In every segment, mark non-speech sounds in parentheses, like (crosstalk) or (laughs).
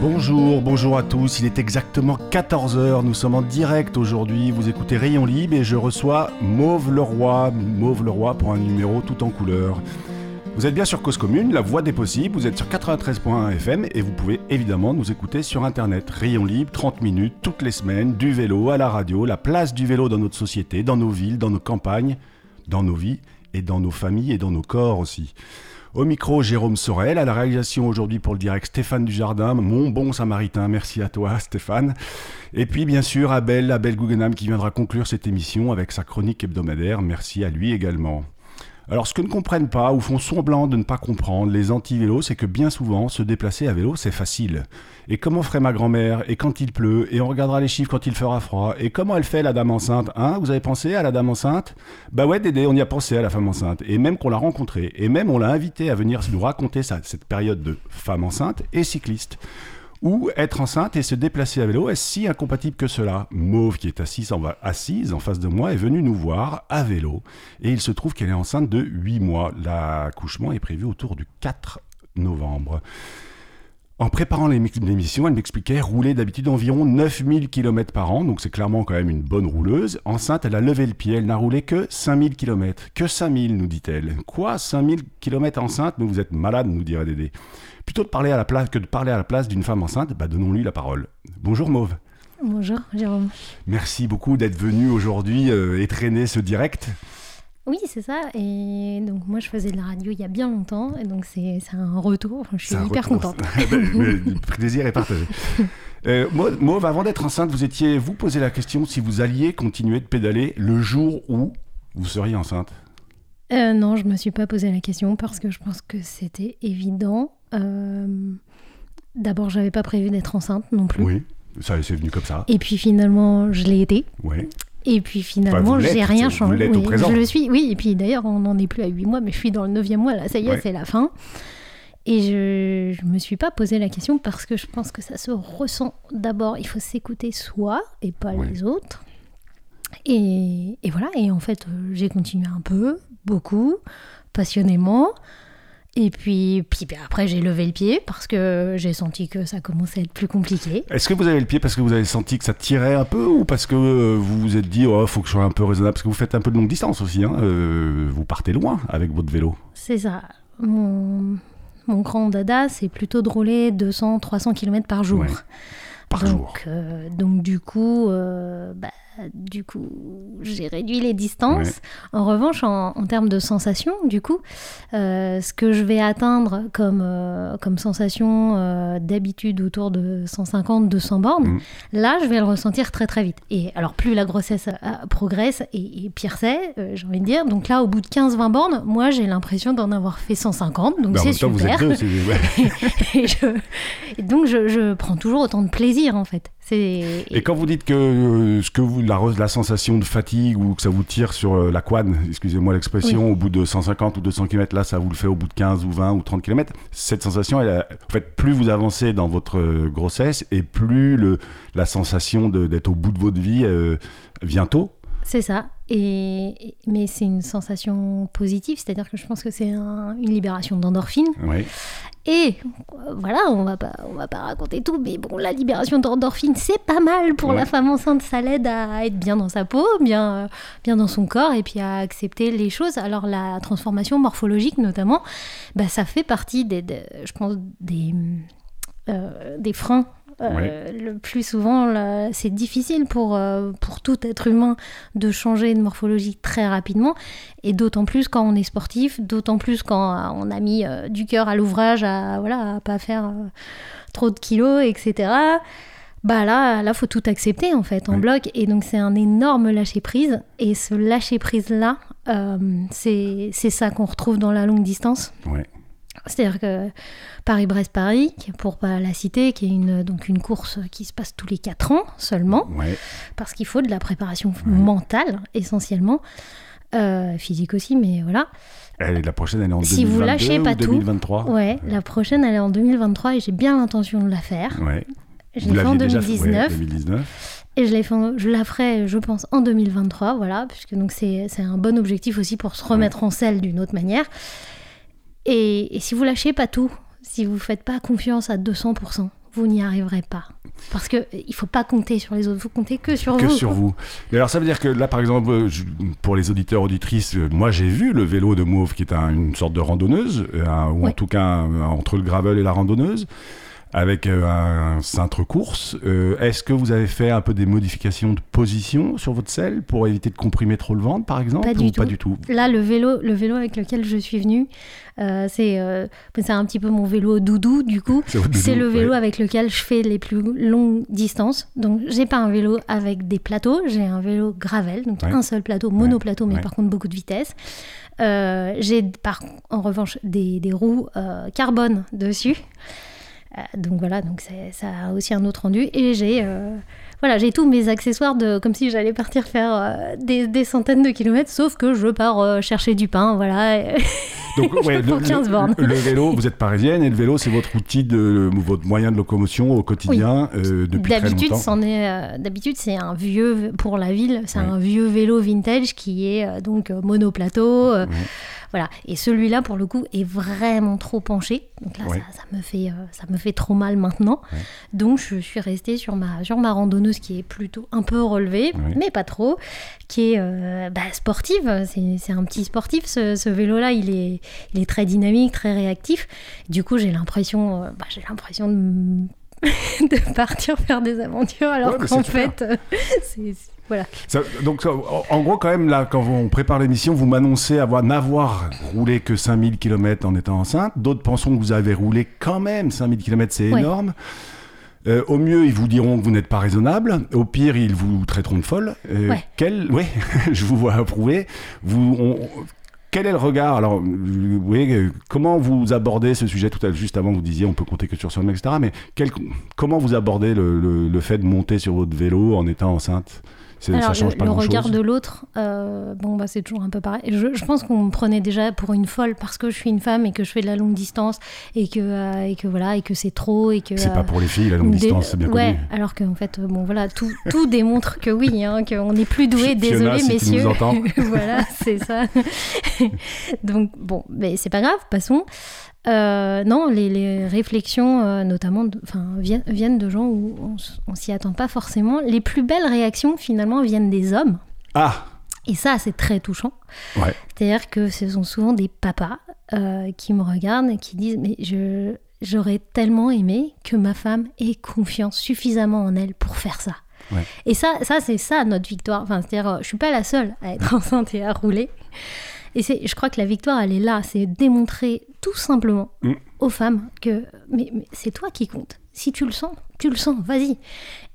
Bonjour, bonjour à tous, il est exactement 14h, nous sommes en direct aujourd'hui, vous écoutez Rayon Libre et je reçois Mauve Leroy, Mauve Leroy pour un numéro tout en couleur. Vous êtes bien sur Cause Commune, la voix des possibles, vous êtes sur 93.1 FM et vous pouvez évidemment nous écouter sur Internet. Rayon Libre, 30 minutes, toutes les semaines, du vélo à la radio, la place du vélo dans notre société, dans nos villes, dans nos campagnes, dans nos vies et dans nos familles et dans nos corps aussi. Au micro, Jérôme Sorel. À la réalisation aujourd'hui pour le direct, Stéphane Dujardin, mon bon samaritain. Merci à toi, Stéphane. Et puis, bien sûr, Abel, Abel Guggenheim qui viendra conclure cette émission avec sa chronique hebdomadaire. Merci à lui également. Alors, ce que ne comprennent pas ou font semblant de ne pas comprendre les anti-vélos, c'est que bien souvent, se déplacer à vélo, c'est facile. Et comment ferait ma grand-mère Et quand il pleut Et on regardera les chiffres quand il fera froid Et comment elle fait la dame enceinte Hein Vous avez pensé à la dame enceinte? Bah ouais, Dédé, on y a pensé à la femme enceinte. Et même qu'on l'a rencontrée. Et même on l'a invitée à venir nous raconter cette période de femme enceinte et cycliste. Ou être enceinte et se déplacer à vélo, est-ce si incompatible que cela? Mauve, qui est assise en, assise en face de moi, est venue nous voir à vélo. Et il se trouve qu'elle est enceinte de 8 mois. L'accouchement est prévu autour du 4 novembre. En préparant l'émission, elle m'expliquait rouler d'habitude environ 9000 km par an, donc c'est clairement quand même une bonne rouleuse. Enceinte, elle a levé le pied, elle n'a roulé que 5000 km. Que 5000, nous dit-elle. Quoi 5000 km enceinte? Mais vous êtes malade, nous dirait Dédé. Plutôt de parler à la place que de parler à la place d'une femme enceinte, bah donnons-lui la parole. Bonjour Mauve. Bonjour Jérôme. Merci beaucoup d'être venu aujourd'hui euh, étraîner ce direct. Oui, c'est ça. Et donc, moi, je faisais de la radio il y a bien longtemps. Et donc, c'est un retour. Je suis hyper contente. (laughs) (laughs) le plaisir est partagé. Euh, Mauve, avant d'être enceinte, vous étiez, vous posez la question si vous alliez continuer de pédaler le jour où vous seriez enceinte euh, Non, je ne me suis pas posé la question parce que je pense que c'était évident. Euh, d'abord, j'avais pas prévu d'être enceinte non plus. Oui, ça c'est venu comme ça. Et puis finalement, je l'ai été. Oui. Et puis finalement, j'ai rien changé. Oui, je le suis, oui. Et puis d'ailleurs, on n'en est plus à 8 mois, mais je suis dans le 9e mois, là, ça y est, c'est la fin. Et je ne me suis pas posé la question parce que je pense que ça se ressent. D'abord, il faut s'écouter soi et pas les autres. Et, et, voilà, et en fait, euh, j'ai continué un peu, beaucoup, passionnément. Et puis, puis ben, après, j'ai levé le pied parce que j'ai senti que ça commençait à être plus compliqué. Est-ce que vous avez le pied parce que vous avez senti que ça tirait un peu ou parce que euh, vous vous êtes dit, il oh, faut que je sois un peu raisonnable? Parce que vous faites un peu de longue distance aussi. Hein, euh, vous partez loin avec votre vélo. C'est ça. Mon, mon grand dada, c'est plutôt de rouler 200-300 km par jour. Par donc, jour. Euh, donc, du coup, bah, du coup, j'ai réduit les distances. En revanche, en, termes de sensation, du coup, euh, ce que je vais atteindre comme, euh, comme sensation euh, d'habitude autour de 150-200 bornes, mm. là, je vais le ressentir très très vite. Et alors, plus la grossesse progresse, et, pire c'est, j'ai envie de dire. Donc là, au bout de 15-20 bornes, moi, j'ai l'impression d'en avoir fait 150. Donc bah, c'est super. (laughs) et, donc, je, je prends toujours autant de plaisir, en fait. Et quand vous dites que, euh, ce que vous, la, la, sensation de fatigue ou que ça vous tire sur euh, la quad, excusez-moi l'expression, au bout de 150 ou 200 km, là ça vous le fait au bout de 15 ou 20 ou 30 km, cette sensation, elle en fait, plus vous avancez dans votre euh, grossesse et plus le, la sensation d'être au bout de votre vie vient tôt c'est ça. Et, mais c'est une sensation positive, c'est-à-dire que je pense que c'est une libération d'endorphine. Oui. Et voilà, on va pas, on va pas raconter tout, mais bon, la libération d'endorphine, c'est pas mal pour la femme enceinte. Ça l'aide à être bien dans sa peau, bien, bien dans son corps, et puis à accepter les choses. Alors la transformation morphologique, notamment, bah, ça fait partie des, je pense, des, euh, des freins euh, le plus souvent, c'est difficile pour, euh, pour tout être humain de changer de morphologie très rapidement. Et d'autant plus quand on est sportif, d'autant plus quand euh, on a mis du cœur à l'ouvrage, à voilà, pas faire trop de kilos, etc. Bah là, là, faut tout accepter en fait en bloc. Et donc, c'est un énorme lâcher prise. Et ce lâcher prise là, c'est ça qu'on retrouve dans la longue distance. Ouais. C'est-à-dire que Paris-Brest-Paris, pour pas la citer, qui est une, donc une course qui se passe tous les 4 ans seulement, parce qu'il faut de la préparation mentale essentiellement, euh, physique aussi, mais voilà. La prochaine, elle est en si 2022 vous lâchez pas 2023 tout, ouais, la prochaine, elle est en 2023 et j'ai bien l'intention de la faire. Je l'ai fait en l'aviez déjà fait, 2019. ouais, 2019. Et je, fait je la ferai, je pense, en 2023, voilà, puisque donc c'est un bon objectif aussi pour se remettre en selle d'une autre manière. Et, et si vous lâchez pas tout, si vous faites pas confiance à 200%, vous n'y arriverez pas. Parce que euh, il faut pas compter sur les autres, faut compter que sur que vous. sur vous. Et alors ça veut dire que là, par exemple, euh, je- pour les auditeurs auditrices, euh, moi j'ai vu le vélo de Mauve qui est un- une sorte de randonneuse, euh, un- ou en tout cas un- entre le gravel et la randonneuse, avec euh, un, cintre course. Euh, Est-ce que vous avez fait un peu des modifications de position sur votre selle pour éviter de comprimer trop le ventre, par exemple Pas du ou tout. Pas du tout? Là, le vélo, le vélo avec lequel je suis venue, euh, c'est euh, un petit peu mon vélo doudou, du coup. C'est le vélo ouais. avec lequel je fais les plus longues distances. Donc, j'ai pas un vélo avec des plateaux, j'ai un vélo gravel, donc Ouais. un seul plateau, monoplateau, mais Ouais. par contre beaucoup de vitesse. J'ai par en revanche des, des roues carbone dessus. Euh, donc voilà, donc ça a aussi un autre rendu. Et j'ai euh, voilà, j'ai tous mes accessoires de comme si j'allais partir faire euh, des, des centaines de kilomètres, sauf que je pars euh, chercher du pain, voilà. (laughs) Donc, ouais, pour 15 bornes. le vélo, vous êtes parisienne et le vélo, c'est votre outil, de, votre moyen de locomotion au quotidien depuis très D'habitude, longtemps. c'en est. D'habitude, c'est un vieux pour la ville. C'est un vieux vélo vintage qui est donc monoplateau. Voilà. Et celui-là, pour le coup, est vraiment trop penché. Donc là, Ouais. ça, ça me fait, euh, ça me fait trop mal maintenant. Ouais. Donc, je suis restée sur ma, sur ma randonneuse qui est plutôt un peu relevée, Ouais. mais pas trop, qui est euh, bah, sportive. C'est c'est un petit sportif. Ce, ce vélo-là, il est, il est très dynamique, très réactif. Du coup, j'ai l'impression, euh, bah, j'ai l'impression de, (laughs) de partir faire des aventures, alors Ouais, qu'en fait, euh, (laughs) c'est voilà. Ça- donc, en- gros, quand même, là, quand on prépare l'émission, vous m'annoncez avoir n'avoir roulé que 5000 km en étant enceinte. D'autres pensent que vous avez roulé quand même 5000 km, c'est Ouais. énorme. Euh, au mieux, ils vous diront que vous n'êtes pas raisonnable. Au pire, ils vous traiteront de folle. Euh, Ouais. Quel, ouais, (laughs) je vous vois approuver. Vous, on- quel est le regard Alors, oui, euh, comment vous abordez ce sujet tout à l'heure Juste avant, vous disiez on peut compter que sur soi-même, etc. Mais comment vous abordez le, fait de monter sur votre vélo en étant enceinte? Ça change le, pas le regard de l'autre, euh, bon, bah, c'est toujours un peu pareil. Je, je pense qu'on me prenait déjà pour une folle parce que je suis une femme et que je fais de la longue distance et que, euh, et que voilà, et que c'est trop et que. C'est euh, pas pour les filles, la longue des- distance, c'est bien ouais, connu. alors qu'en fait, euh, bon, voilà, tout, tout démontre que oui, hein, qu'on est plus doué. Désolé, si tu messieurs. nous entends. (laughs) voilà, c'est ça. (laughs) Donc, bon, mais c'est pas grave, passons. Euh, non, les, les réflexions, euh, notamment, de- viennent, de gens où on, on s'y attend pas forcément. Les plus belles réactions, finalement, viennent des hommes. Ah Et ça, c'est très touchant. Ouais. C'est-à-dire que ce sont souvent des papas euh, qui me regardent et qui disent Mais je, j'aurais tellement aimé que ma femme ait confiance suffisamment en elle pour faire ça. Ouais. Et ça, ça c'est ça notre victoire. Enfin, c'est-à-dire, je suis pas la seule à être (laughs) enceinte et à rouler. Et c'est, je crois que la victoire, elle est là. C'est démontrer tout simplement Mm. aux femmes que mais, mais c'est toi qui compte. Si tu le sens, tu le sens, vas-y.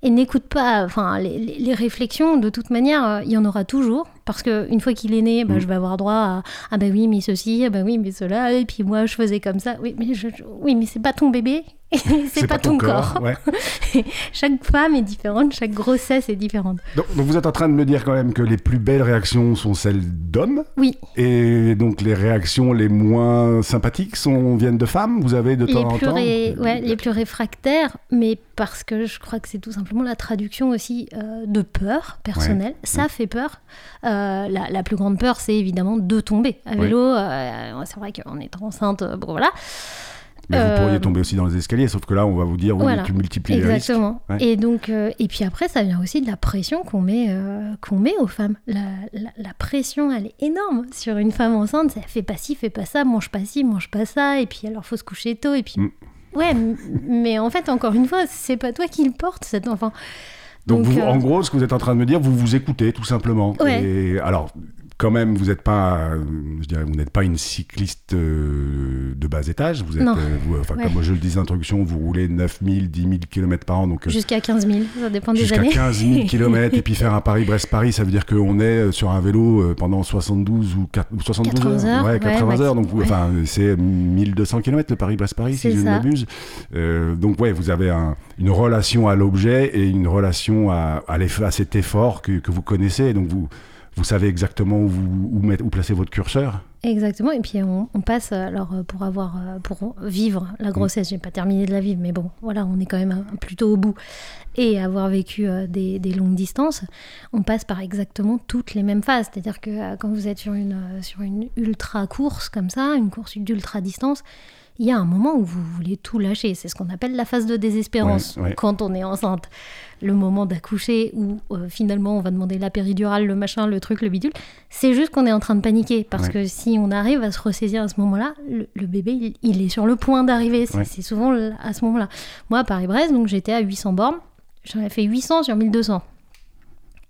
Et n'écoute pas, enfin, les, les- les réflexions, de toute manière, euh, il y en aura toujours. Parce qu'une fois qu'il est né, bah, Mm. je vais avoir droit à Ah, bah oui, mais ceci, ah, bah oui, mais cela, et puis moi, je faisais comme ça. Oui, mais, je, je- oui, mais c'est pas ton bébé, (laughs) c'est pas, ton corps. ouais. (laughs) chaque femme est différente, chaque grossesse est différente. Donc, donc vous êtes en train de me dire quand même que les plus belles réactions sont celles d'hommes Oui, et donc les réactions les moins sympathiques sont, viennent de femmes? Vous avez de les temps en plus, temps? ré- ouais, les plus réfractaires, mais parce que je crois que c'est tout simplement la traduction aussi euh, de peur personnelle. Ça fait peur. Euh, la, la plus grande peur, c'est évidemment de tomber à vélo. euh, c'est vrai qu'en étant enceinte, bon voilà. Mais vous pourriez tomber aussi dans les escaliers, sauf que là on va vous dire oui, Voilà. tu multiplies les risques. Exactement. Et donc, et puis après, ça vient aussi de la pression qu'on met, qu'on met aux femmes. La, la- la pression, elle est énorme sur une femme enceinte. Ça fait pas ci, fais pas ça, mange pas ci, mange pas ça. Et puis alors, faut se coucher tôt. Et puis, Mm. Ouais, mais en fait, encore une fois, c'est pas toi qui le porte, cet enfant. Donc, vous, euh, en gros, ce que vous êtes en train de me dire, vous vous écoutez tout simplement. Ouais. Et alors, quand même, vous n'êtes pas, je dirais, vous n'êtes pas une cycliste euh, de bas étage. Vous êtes, euh, vous- enfin, Ouais. comme je le disais en introduction, vous roulez 9000, 10 000 km par an, donc euh, Jusqu'à 15 000, ça dépend des jusqu'à années. 15 000 km et puis faire un Paris-Brest-Paris, ça veut dire qu'on est sur un vélo pendant 72 ou 4 ou 72 80 heures, ouais, ouais, 80 max. heures. Donc, Ouais. enfin, c'est 1200 km le Paris-Brest-Paris, si je ne m'abuse. Euh, donc, ouais, vous avez un- une relation à l'objet et une relation à, à, à cet effort que, que vous connaissez. Donc, vous, vous savez exactement où, vous, où, placer votre curseur Exactement, et puis on, on passe, alors euh, pour avoir, euh, pour vivre la grossesse, j'ai pas terminé de la vivre, mais bon, voilà, on est quand même euh, plutôt au bout, et avoir vécu euh, des, des longues distances, on passe par exactement toutes les mêmes phases. C'est-à-dire que euh, quand vous êtes sur une, euh, sur une ultra course comme ça, une course d'ultra distance, il y a un moment où vous voulez tout lâcher. C'est ce qu'on appelle la phase de désespérance Ouais, ouais. quand on est enceinte. Le moment d'accoucher où euh, finalement on va demander la péridurale, le machin, le truc, le bidule. C'est juste qu'on est en train de paniquer parce Ouais. que si on arrive à se ressaisir à ce moment-là, le, le bébé il, il est sur le point d'arriver. C'est souvent à ce moment-là. Moi à Paris-Brest, donc j'étais à 800 bornes. J'en ai fait 800 sur 1200.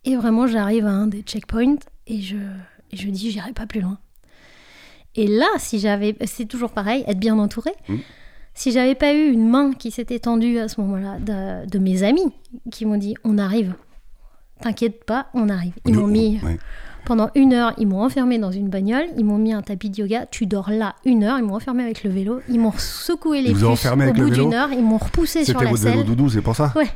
Et vraiment j'arrive à un des checkpoints et je, et je dis j'irai pas plus loin. Et là, si j'avais, c'est toujours pareil, être bien entouré. Mm. Si j'avais pas eu une main qui s'était tendue à ce moment-là de, de mes amis qui m'ont dit on arrive, t'inquiète pas, on arrive. Ils m'ont mis ouais. pendant une heure, ils m'ont enfermé dans une bagnole, ils m'ont mis un tapis de yoga, tu dors là une heure, ils m'ont enfermé avec le vélo, ils m'ont secoué les vous puces au bout d'une heure, ils m'ont repoussé sur C'était la votre vélo selle doudou, c'est pour ça Ouais.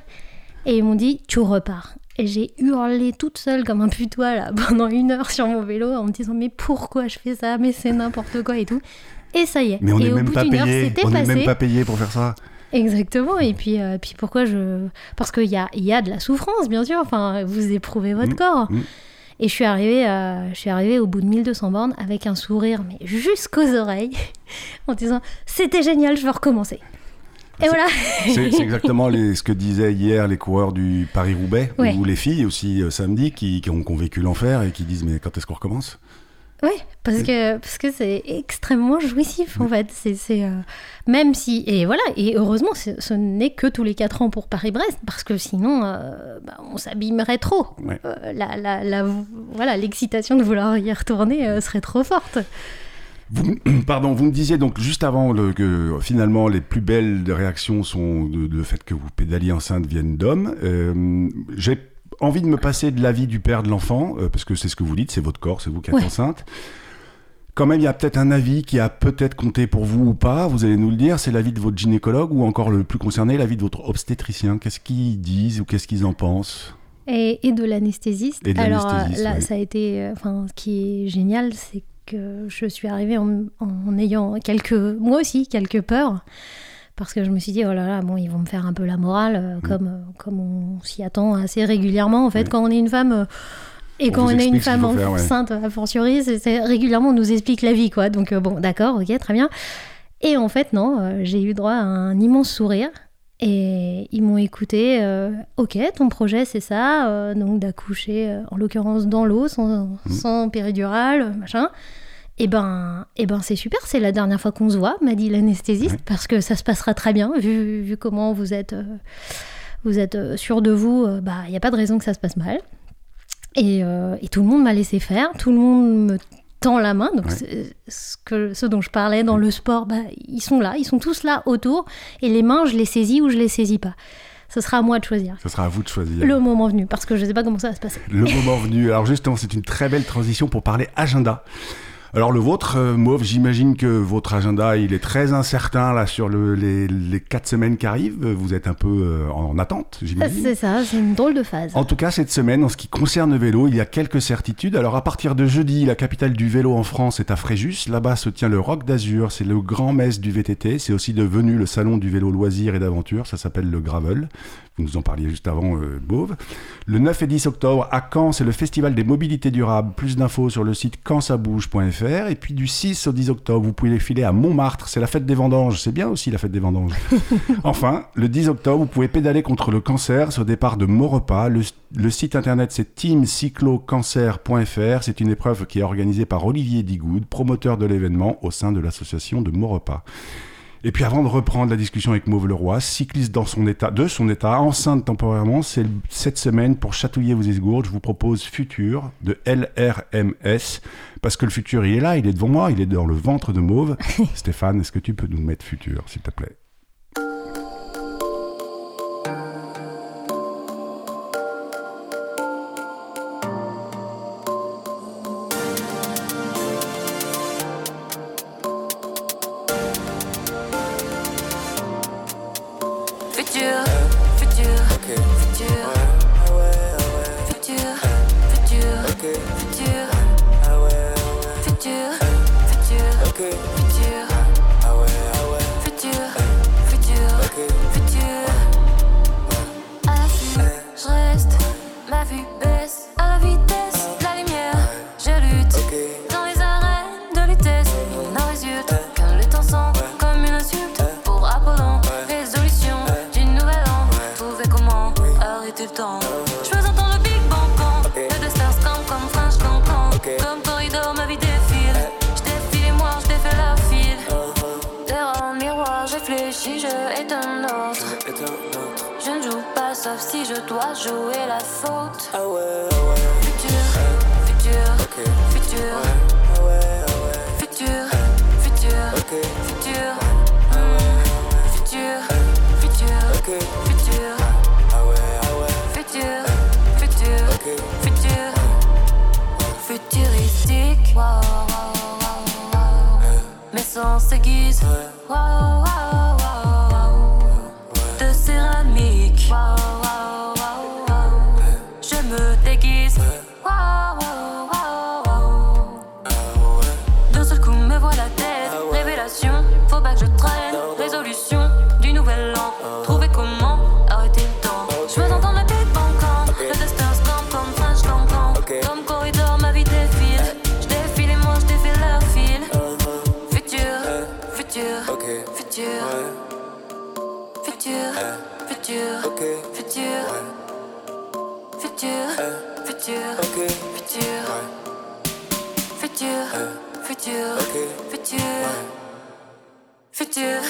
et ils m'ont dit tu repars. Et j'ai hurlé toute seule comme un putois là (laughs) pendant une heure sur mon vélo en me disant mais pourquoi je fais ça, mais c'est n'importe quoi et tout. Et ça y est. Mais on et n'est au même bout pas d'une heure, payé. c'était On n'est même pas payé pour faire ça. Exactement. Et puis, euh, puis pourquoi je. Parce qu'il y a, y a de la souffrance, bien sûr. Enfin, vous éprouvez votre Mm, corps. mm. Et je suis, arrivée, euh, je suis arrivée au bout de 1200 bornes avec un sourire, mais jusqu'aux oreilles, (laughs) en disant C'était génial, je veux recommencer. Et C'est- voilà. C'est (laughs) c'est exactement les- ce que disaient hier les coureurs du Paris-Roubaix, Ouais. ou les filles aussi euh, samedi, qui, qui ont, qui ont vécu l'enfer et qui disent Mais quand est-ce qu'on recommence? Oui, parce que parce que c'est extrêmement jouissif en fait. C'est euh, même si et voilà et heureusement ce n'est que tous les 4 ans pour Paris-Brest parce que sinon euh, bah, on s'abîmerait trop. Ouais. Euh, la, la, la- voilà l'excitation de vouloir y retourner serait trop forte. Vous, (clears throat) Pardon, vous me disiez donc juste avant le- que finalement les plus belles réactions sont de- le fait que vous pédaliez enceinte viennent d'hommes. Euh, J'ai envie de me passer de l'avis du père de l'enfant, euh, parce que c'est ce que vous dites, c'est votre corps, c'est vous qui êtes Ouais. enceinte. Quand même, il y a peut-être un avis qui a peut-être compté pour vous ou pas, vous allez nous le dire, c'est l'avis de votre gynécologue ou encore le plus concerné, l'avis de votre obstétricien. Qu'est-ce qu'ils disent ou qu'est-ce qu'ils en pensent? Et, et de l'anesthésiste. Alors euh, là ouais. ça a été enfin ce qui est génial c'est que je suis arrivée en, en ayant quelques moi aussi quelques peurs. Parce que je me suis dit, oh là là, bon, ils vont me faire un peu la morale, euh, comme, euh, comme on s'y attend assez régulièrement. En fait, Mm. quand on est une femme, euh, et On quand on est une femme faire, ouais. enceinte, a fortiori, c'est- c'est régulièrement, on nous explique la vie, quoi. Donc, euh, bon, d'accord, ok, très bien. Et en fait, non, euh, j'ai eu droit à un immense sourire. Et ils m'ont écouté, euh, ok, ton projet c'est ça, euh, donc d'accoucher, euh, en l'occurrence dans l'eau, sans, Mm. sans péridurale, machin. Et ben, et ben c'est super, c'est la dernière fois qu'on se voit, m'a dit l'anesthésiste, Ouais. parce que ça se passera très bien, vu, vu comment vous êtes, vous êtes sûr de vous, bah il n'y a pas de raison que ça se passe mal. Et, et tout le monde m'a laissé faire, tout le monde me tend la main, donc Ouais. ce, que, ce dont je parlais dans le sport, bah, ils sont là, ils sont tous là autour, et les mains, je les saisis ou je les saisis pas. Ce sera à moi de choisir. Ce sera à vous de choisir. Le moment venu, parce que je sais pas comment ça va se passer. Le moment venu. Alors justement, c'est une très belle transition pour parler agenda. Alors le vôtre, euh, Mauve, j'imagine que votre agenda, il est très incertain là sur le- les, les quatre semaines qui arrivent. Vous êtes un peu euh, en attente, j'imagine. C'est ça, c'est une drôle de phase. En tout cas, cette semaine, en ce qui concerne le vélo, il y a quelques certitudes. Alors, à partir de jeudi, la capitale du vélo en France est à Fréjus. Là-bas se tient le Rock d'Azur. C'est le grand messe du VTT. C'est aussi devenu le salon du vélo loisir et d'aventure. Ça s'appelle le Gravel. Vous nous en parliez juste avant, euh, Beauve. Le 9 et 10 octobre, à Caen, c'est le festival des mobilités durables. Plus d'infos sur le site quantsabouge.fr. Et puis, du 6 au 10 octobre, vous pouvez filer à Montmartre. C'est la fête des vendanges. C'est bien aussi la fête des vendanges. (laughs) Enfin, le 10 octobre, vous pouvez pédaler contre le cancer. C'est au départ de Maurepas. Le, le site internet, c'est teamcyclocancer.fr. C'est une épreuve qui est organisée par Olivier Digoud, promoteur de l'événement au sein de l'association de Maurepas. Et puis avant de reprendre la discussion avec Mauve Leroy, cycliste dans son état, de son état, enceinte temporairement, c'est cette semaine pour chatouiller vos esgourdes, je vous propose Futur de LRMS, parce que le futur il est là, il est devant moi, il est dans le ventre de Mauve. (laughs) Stéphane, est-ce que tu peux nous mettre Futur, s'il te plaît? Sauf si je dois jouer la faute. Ah ouais, ah. Futur, futur, ah ah futur. Futur, futur, futur. Ah futur, futur, futur. Futur, futur, futur. Futuristique. Wow, wow, wow, wow. Mes sens s'aiguisent. Wow. Faut pas que je traîne. Résolution du nouvel an. Trouver comment do.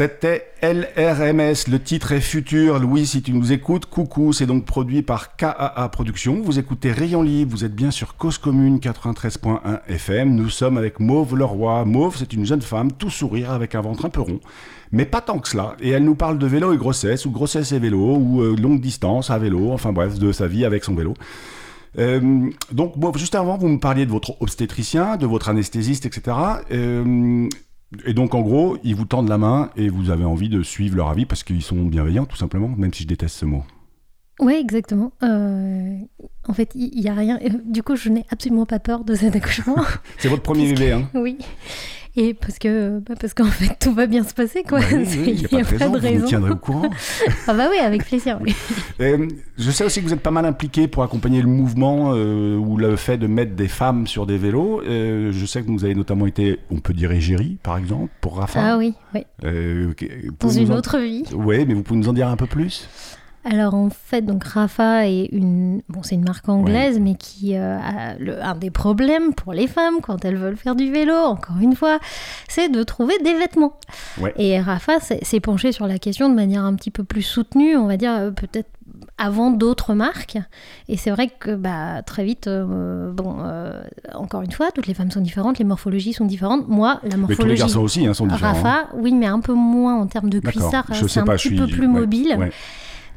C'était LRMS, le titre est futur. Louis, si tu nous écoutes, coucou, c'est donc produit par KAA Productions. Vous écoutez Rayon Libre, vous êtes bien sur Cause Commune 93.1 FM. Nous sommes avec Mauve Leroy. Mauve, c'est une jeune femme, tout sourire, avec un ventre un peu rond, mais pas tant que cela. Et elle nous parle de vélo et grossesse, ou grossesse et vélo, ou euh, longue distance à vélo, enfin bref, de sa vie avec son vélo. Euh, donc, juste avant, vous me parliez de votre obstétricien, de votre anesthésiste, etc. et donc, en gros, ils vous tendent la main et vous avez envie de suivre leur avis parce qu'ils sont bienveillants, tout simplement, même si je déteste ce mot. Oui, exactement. Euh, en fait, il n'y a rien. euh, Du coup, je n'ai absolument pas peur de cet accouchement. (laughs) C'est votre premier bébé, hein (laughs) Oui. Et parce que, bah, parce qu'en (laughs) fait, tout va bien se passer, quoi. Bah oui, C'est- oui, Il n'y a, pas de raison, vous tiendrez au courant. (laughs) Ah bah oui, avec plaisir. oui. (laughs) Euh, je sais aussi que vous êtes pas mal impliqué pour accompagner le mouvement euh, ou le fait de mettre des femmes sur des vélos. Euh, je sais que vous avez notamment été, on peut dire égérie, par exemple, pour Rafa. Ah oui, oui. Dans une en- autre vie. Oui, mais vous pouvez nous en dire un peu plus? Alors en fait, donc Rafa est une, bon, c'est une marque anglaise, mais qui euh, a le- un des problèmes pour les femmes quand elles veulent faire du vélo, encore une fois, c'est de trouver des vêtements. Ouais. Et Rafa s'est penché sur la question de manière un petit peu plus soutenue, on va dire euh, peut-être avant d'autres marques. Et c'est vrai que bah, très vite, euh, bon, euh, encore une fois, toutes les femmes sont différentes, les morphologies sont différentes. Moi, la Mais tous les morphologie. garçons aussi hein, sont différents. hein. Rafa, oui, mais un peu moins en termes de cuissard. C'est un pas, petit peu plus ouais, mobile.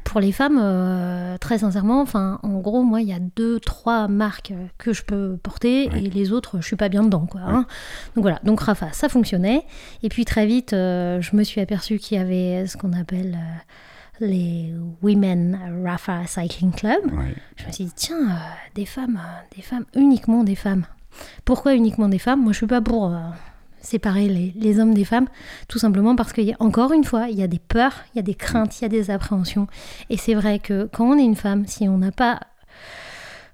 Pour les femmes, euh, très sincèrement, enfin, en gros, moi, il y a deux, trois marques que je peux porter et les autres, je suis pas bien dedans, quoi. hein. Donc voilà. Donc Rafa, ça fonctionnait. Et puis très vite, euh, je me suis aperçue qu'il y avait ce qu'on appelle euh, les Women Rafa Cycling Club. Je me suis dit, tiens, des femmes, des femmes, uniquement des femmes. Pourquoi uniquement des femmes? Moi, je suis pas pour séparer les, les hommes des femmes, tout simplement parce qu'il y a, encore une fois, il y a des peurs, il y a des craintes, il y a des appréhensions. Et c'est vrai que quand on est une femme, si on n'a pas,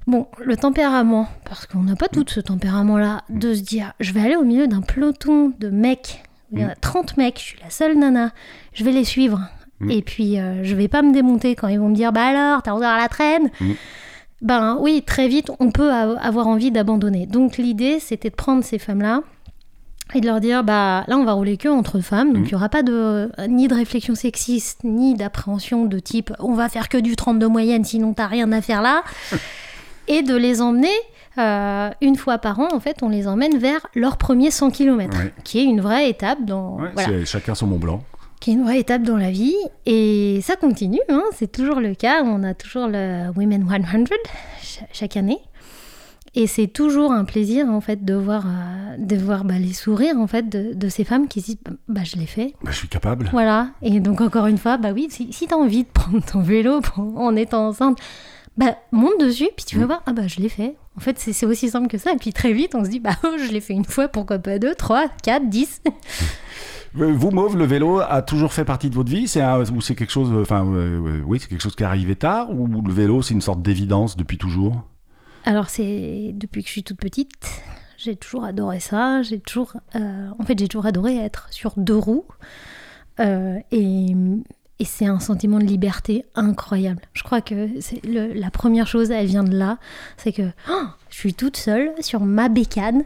bon, le tempérament, parce qu'on n'a pas tout ce tempérament-là, de se dire, je vais aller au milieu d'un peloton de mecs, il y en a 30 mecs, je suis la seule nana, je vais les suivre. Mm. Et puis, euh, je vais pas me démonter quand ils vont me dire, bah alors, t'as encore à la traîne Mm. ben oui, très vite, on peut avoir envie d'abandonner. Donc l'idée, c'était de prendre ces femmes-là et de leur dire, bah là, on va rouler que entre femmes, donc il Mhm. n'y aura pas de ni de réflexion sexiste, ni d'appréhension de type, on va faire que du 32 moyenne, sinon t'as rien à faire là. (laughs) et de les emmener euh, une fois par an, en fait, on les emmène vers leur premier 100 km, Ouais. qui est une vraie étape dans, Ouais, voilà, chacun son Mont Blanc. qui est une vraie étape dans la vie. Et ça continue, hein, c'est toujours le cas. On a toujours le Women 100 cha- chaque année. Et c'est toujours un plaisir, en fait, de voir, euh, de voir bah, les sourires, en fait, de, de ces femmes qui se disent, bah, je l'ai fait. Bah, je suis capable. Voilà. Et donc, encore une fois, bah oui, si, si tu as envie de prendre ton vélo (laughs) pour- en étant enceinte, bah monte dessus, puis tu vas Mm. voir, ah bah je l'ai fait. En fait, c'est aussi simple que ça. Et puis très vite, on se dit, bah oh, je l'ai fait une fois, pourquoi pas deux, trois, quatre, dix. (laughs) Euh, Vous, Mauve, le vélo a toujours fait partie de votre vie? C'est un- ou c'est quelque chose, euh, enfin, euh, oui, c'est quelque chose qui est arrivé tard? Ou le vélo, c'est une sorte d'évidence depuis toujours? Alors, c'est depuis que je suis toute petite, j'ai toujours adoré ça. J'ai toujours, euh, en fait, j'ai toujours adoré être sur deux roues. Euh, et c'est un sentiment de liberté incroyable. Je crois que la première chose, elle vient de là. C'est que oh, je suis toute seule sur ma bécane.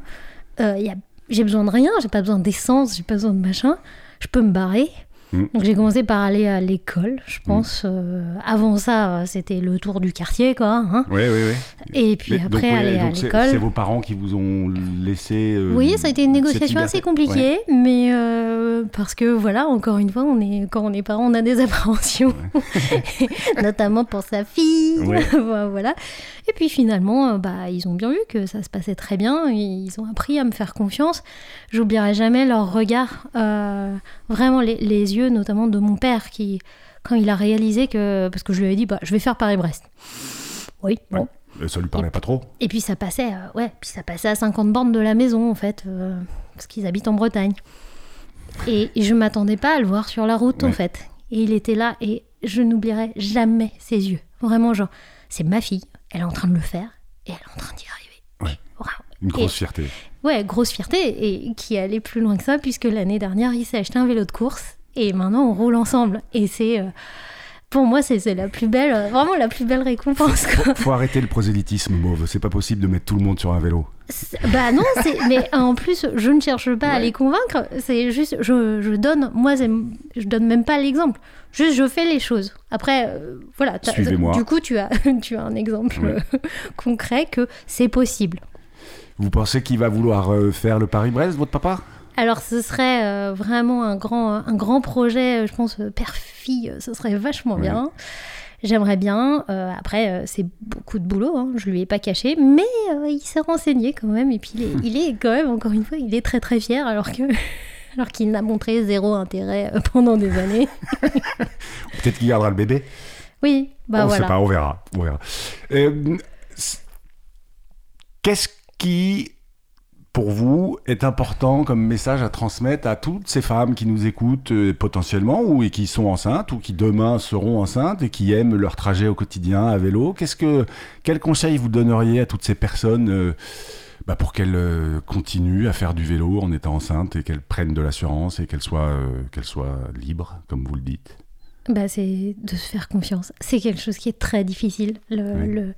Euh, j'ai besoin de rien, j'ai pas besoin d'essence, j'ai pas besoin de machin. Je peux me barrer. Mm. Donc j'ai commencé par aller à l'école, je pense. Euh, avant ça, euh, c'était le tour du quartier, quoi. hein. Oui, oui, oui. Et puis Mais- après, donc, aller à donc l'école. C'est vos parents qui vous ont laissé. euh, Oui, ça a été une négociation assez compliquée, mais euh, parce que voilà, encore une fois, on est quand on est parents, on a des (laughs) appréhensions, (laughs) notamment pour sa fille, Ouais. (laughs) voilà. Et puis finalement, euh, bah ils ont bien vu que ça se passait très bien, et ils ont appris à me faire confiance. J'oublierai jamais leur regard, euh, vraiment les, les yeux, notamment de mon père qui, quand il a réalisé que, parce que je lui avais dit, bah je vais faire Paris-Brest. Oui, bon. Euh, Ça lui parlait pas trop. Et puis ça passait, euh, ouais, puis ça passait à 50 bornes de la maison en fait, euh, parce qu'ils habitent en Bretagne. Et, et je m'attendais pas à le voir sur la route en fait. Et il était là et je n'oublierai jamais ses yeux. Vraiment genre, c'est ma fille, elle est en train de le faire et elle est en train d'y arriver. Ouais. Une grosse Et- fierté. Ouais, grosse fierté et qui allait plus loin que ça puisque l'année dernière il s'est acheté un vélo de course et maintenant on roule ensemble. Et c'est, euh, pour moi c'est c'est la plus belle, euh, vraiment la plus belle récompense quoi. Faut arrêter le prosélytisme, Mauve. C'est pas possible de mettre tout le monde sur un vélo. Bah non, mais en plus, je ne cherche pas à les convaincre. C'est juste, je, je donne, moi, je donne même pas l'exemple. Juste, je fais les choses. Après, euh, voilà. Du coup, tu as, (laughs) tu as un exemple Ouais. euh, concret que c'est possible. Vous pensez qu'il va vouloir euh, faire le Paris-Brest, votre papa? Alors, ce serait euh, vraiment un grand, un grand projet, je pense, père-fille, ce serait vachement Ouais. bien. J'aimerais bien. euh, après, euh, c'est beaucoup de boulot, hein, je lui ai pas caché, mais euh, il s'est renseigné quand même. Et puis, il est, il est quand même, encore une fois, il est très très fier, alors que. (laughs) Alors qu'il n'a montré zéro intérêt pendant des années. (laughs) Peut-être qu'il gardera le bébé. Oui, bah on voilà. sait pas, on verra. On verra. C- Qu'est-ce qui, pour vous, est important comme message à transmettre à toutes ces femmes qui nous écoutent euh, potentiellement ou et qui sont enceintes ou qui demain seront enceintes et qui aiment leur trajet au quotidien à vélo Qu'est-ce que, quel conseil vous donneriez à toutes ces personnes euh, bah, pour qu'elles euh, continuent à faire du vélo en étant enceintes et qu'elles prennent de l'assurance et qu'elles soient, qu'elles soient libres, comme vous le dites? Bah, c'est de se faire confiance. C'est quelque chose qui est très difficile. Le, Oui. le-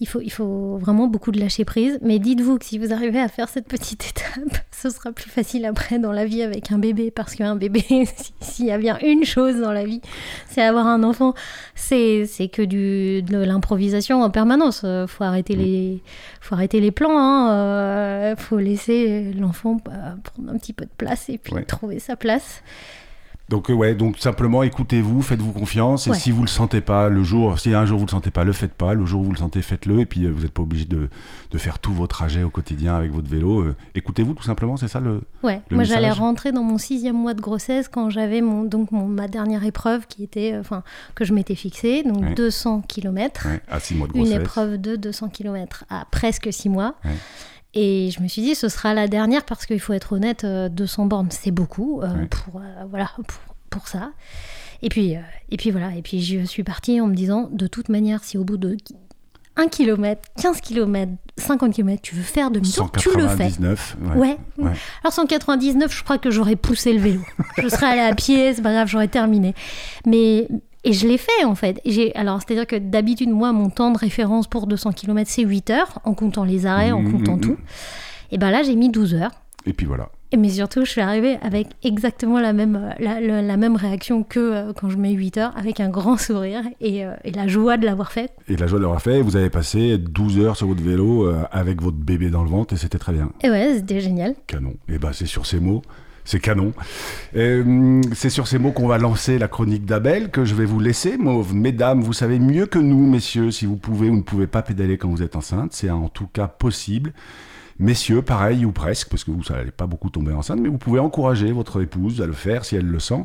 il, faut, il faut vraiment beaucoup de lâcher prise. Mais dites-vous que si vous arrivez à faire cette petite (laughs) étape, ce sera plus facile après dans la vie avec un bébé. Parce qu'un bébé, (laughs) si- s'il y a bien une chose dans la vie, c'est avoir un enfant. C'est que du, de l'improvisation en permanence. Euh, faut, arrêter les, faut arrêter les plans. Hein. Euh, faut laisser l'enfant bah, prendre un petit peu de place et puis Ouais. trouver sa place. Donc euh, ouais, donc simplement écoutez-vous, faites-vous confiance et Ouais. si vous le sentez pas le jour, si un jour vous le sentez pas, le faites pas. Le jour où vous le sentez, faites-le et puis euh, vous n'êtes pas obligé de, de faire tous vos trajets au quotidien avec votre vélo. Euh, écoutez-vous tout simplement, c'est ça le. Ouais, le moi j'allais rentrer dans mon sixième mois de grossesse quand j'avais mon, donc mon, ma dernière épreuve qui était, euh, enfin, que je m'étais fixée, donc Ouais. 200 km. Ouais, à six mois de Une grossesse. épreuve de 200 km à presque six mois. Et je me suis dit, ce sera la dernière parce qu'il faut être honnête, euh, 200 bornes, c'est beaucoup euh, Ouais. pour, euh, voilà, pour, pour ça. Et puis, euh, et puis voilà, et puis je suis partie en me disant, de toute manière, si au bout de 1 km, 15 km, 50 km, tu veux faire demi-tour, tu le fais. 199. Ouais. Ouais. Ouais. Alors 199, je crois que j'aurais poussé le vélo. Je serais allée à pied, c'est pas grave, j'aurais terminé. Mais et je l'ai fait en fait. J'ai alors c'est-à-dire que d'habitude moi mon temps de référence pour 200 km c'est 8 heures en comptant les arrêts, en Mhm, comptant mhm. tout. Et ben là j'ai mis 12 heures. Et puis voilà. Et mais surtout, je suis arrivée avec exactement la même, la, la- la même réaction que euh, quand je mets 8 heures, avec un grand sourire et, euh, et la joie de l'avoir fait. Et la joie de l'avoir fait, vous avez passé 12 heures sur votre vélo euh, avec votre bébé dans le ventre et c'était très bien. Et ouais, c'était génial. Canon. Et ben c'est sur ces mots, c'est canon. Euh, c'est sur ces mots qu'on va lancer la chronique d'Abel que je vais vous laisser, Mauve. Mesdames, vous savez mieux que nous, messieurs, si vous pouvez ou ne pouvez pas pédaler quand vous êtes enceinte. C'est en tout cas possible. Messieurs, pareil ou presque, parce que vous n'allez pas beaucoup tomber enceinte, mais vous pouvez encourager votre épouse à le faire si elle le sent.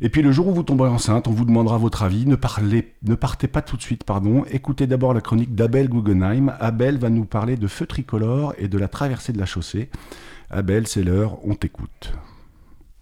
Et puis le jour où vous tomberez enceinte, on vous demandera votre avis. Ne, ne partez pas tout de suite, pardon. Écoutez d'abord la chronique d'Abel Guggenheim. Abel va nous parler de feu tricolore et de la traversée de la chaussée. Abel, c'est l'heure, on t'écoute.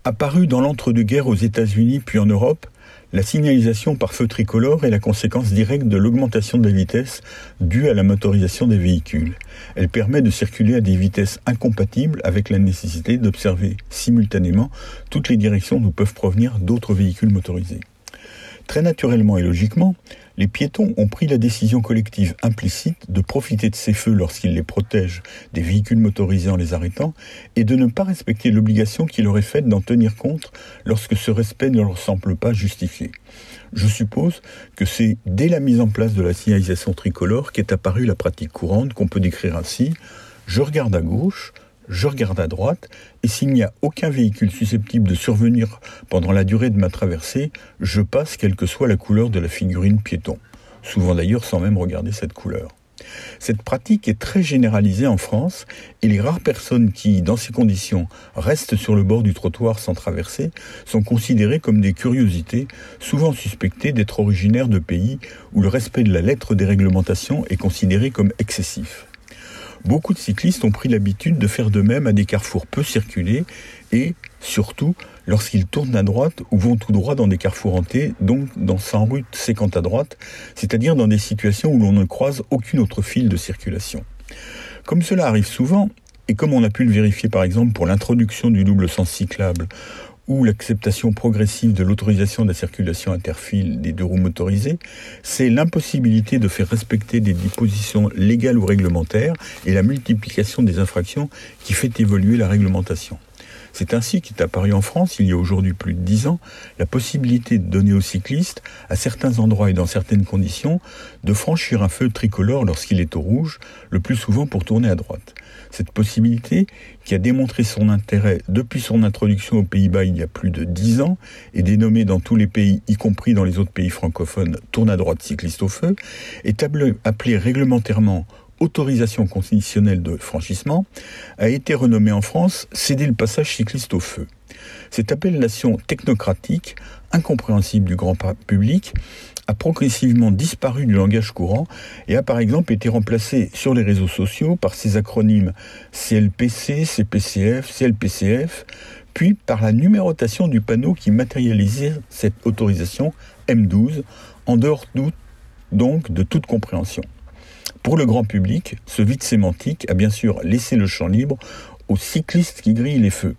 Apparue dans l'entre-deux-guerres aux États-Unis puis en Europe, la signalisation par feu tricolore est la conséquence directe de l'augmentation de la vitesse due à la motorisation des véhicules. Elle permet de circuler à des vitesses incompatibles avec la nécessité d'observer simultanément toutes les directions d'où peuvent provenir d'autres véhicules motorisés. Très naturellement et logiquement, les piétons ont pris la décision collective implicite de profiter de ces feux lorsqu'ils les protègent des véhicules motorisés en les arrêtant et de ne pas respecter l'obligation qui leur est faite d'en tenir compte lorsque ce respect ne leur semble pas justifié. Je suppose que c'est dès la mise en place de la signalisation tricolore qu'est apparue la pratique courante qu'on peut décrire ainsi je regarde à gauche, je regarde à droite, et s'il n'y a aucun véhicule susceptible de survenir pendant la durée de ma traversée, je passe quelle que soit la couleur de la figurine piéton, souvent d'ailleurs sans même regarder cette couleur. Cette pratique est très généralisée en France et les rares personnes qui, dans ces conditions, restent sur le bord du trottoir sans traverser sont considérées comme des curiosités, souvent suspectées d'être originaires de pays où le respect de la lettre des réglementations est considéré comme excessif. Beaucoup de cyclistes ont pris l'habitude de faire de même à des carrefours peu circulés et, surtout, lorsqu'ils tournent à droite ou vont tout droit dans des carrefours hantés, donc dans 100 routes séquentes à droite, c'est-à-dire dans des situations où l'on ne croise aucune autre file de circulation. Comme cela arrive souvent, et comme on a pu le vérifier par exemple pour l'introduction du double sens cyclable ou l'acceptation progressive de l'autorisation de la circulation interfile des deux roues motorisées, c'est l'impossibilité de faire respecter des dispositions légales ou réglementaires et la multiplication des infractions qui fait évoluer la réglementation. C'est ainsi qu'est apparu en France, il y a aujourd'hui plus de dix ans, la possibilité de donner aux cyclistes, à certains endroits et dans certaines conditions, de franchir un feu tricolore lorsqu'il est au rouge, le plus souvent pour tourner à droite. Cette possibilité, qui a démontré son intérêt depuis son introduction aux Pays-Bas il y a plus de dix ans, et dénommée dans tous les pays, y compris dans les autres pays francophones, tourne à droite cycliste au feu, est appelée réglementairement autorisation conditionnelle de franchissement, a été renommée en France céder le passage cycliste au feu. Cette appellation technocratique, incompréhensible du grand public, a progressivement disparu du langage courant et a par exemple été remplacée sur les réseaux sociaux par ces acronymes CLPC, CPCF, CLPCF, puis par la numérotation du panneau qui matérialisait cette autorisation M12, en dehors donc de toute compréhension. Pour le grand public, ce vide sémantique a bien sûr laissé le champ libre aux cyclistes qui grillent les feux.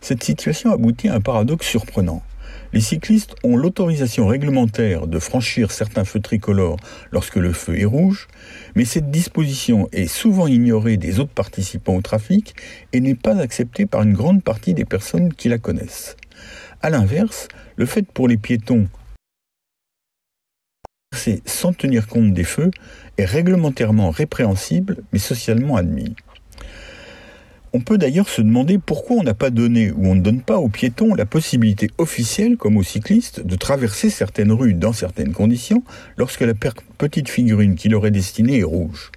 Cette situation aboutit à un paradoxe surprenant. Les cyclistes ont l'autorisation réglementaire de franchir certains feux tricolores lorsque le feu est rouge, mais cette disposition est souvent ignorée des autres participants au trafic et n'est pas acceptée par une grande partie des personnes qui la connaissent. A l'inverse, le fait pour les piétons sans tenir compte des feux est réglementairement répréhensible mais socialement admis. On peut d'ailleurs se demander pourquoi on n'a pas donné ou on ne donne pas aux piétons la possibilité officielle, comme aux cyclistes, de traverser certaines rues dans certaines conditions lorsque la petite figurine qui leur est destinée est rouge.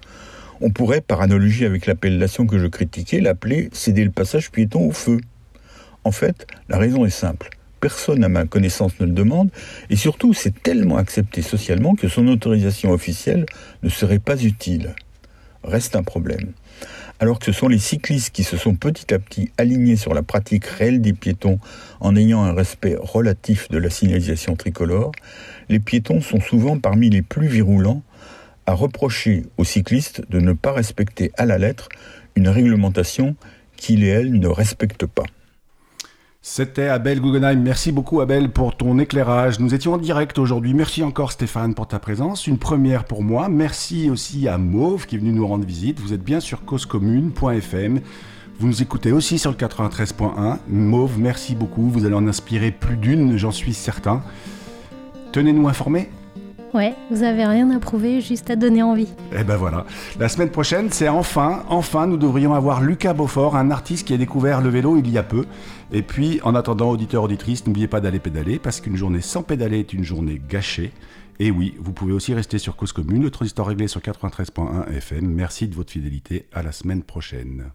On pourrait, par analogie avec l'appellation que je critiquais, l'appeler céder le passage piéton au feu. En fait, la raison est simple. Personne à ma connaissance ne le demande, et surtout c'est tellement accepté socialement que son autorisation officielle ne serait pas utile. Reste un problème alors que ce sont les cyclistes qui se sont petit à petit alignés sur la pratique réelle des piétons en ayant un respect relatif de la signalisation tricolore, les piétons sont souvent parmi les plus virulents à reprocher aux cyclistes de ne pas respecter à la lettre une réglementation qu'ils et elles ne respectent pas. C'était Abel Guggenheim. Merci beaucoup Abel pour ton éclairage. Nous étions en direct aujourd'hui. Merci encore Stéphane pour ta présence. Une première pour moi. Merci aussi à Mauve qui est venu nous rendre visite. Vous êtes bien sur causecommune.fm. Vous nous écoutez aussi sur le 93.1. Mauve, merci beaucoup. Vous allez en inspirer plus d'une, j'en suis certain. Tenez-nous informés. Ouais, vous avez rien à prouver, juste à donner envie. Et ben voilà. La semaine prochaine, c'est enfin, enfin, nous devrions avoir Lucas Beaufort, un artiste qui a découvert le vélo il y a peu. Et puis, en attendant, auditeurs, auditrices, n'oubliez pas d'aller pédaler, parce qu'une journée sans pédaler est une journée gâchée. Et oui, vous pouvez aussi rester sur Cause Commune, le transistor réglé sur 93.1 FM. Merci de votre fidélité. À la semaine prochaine.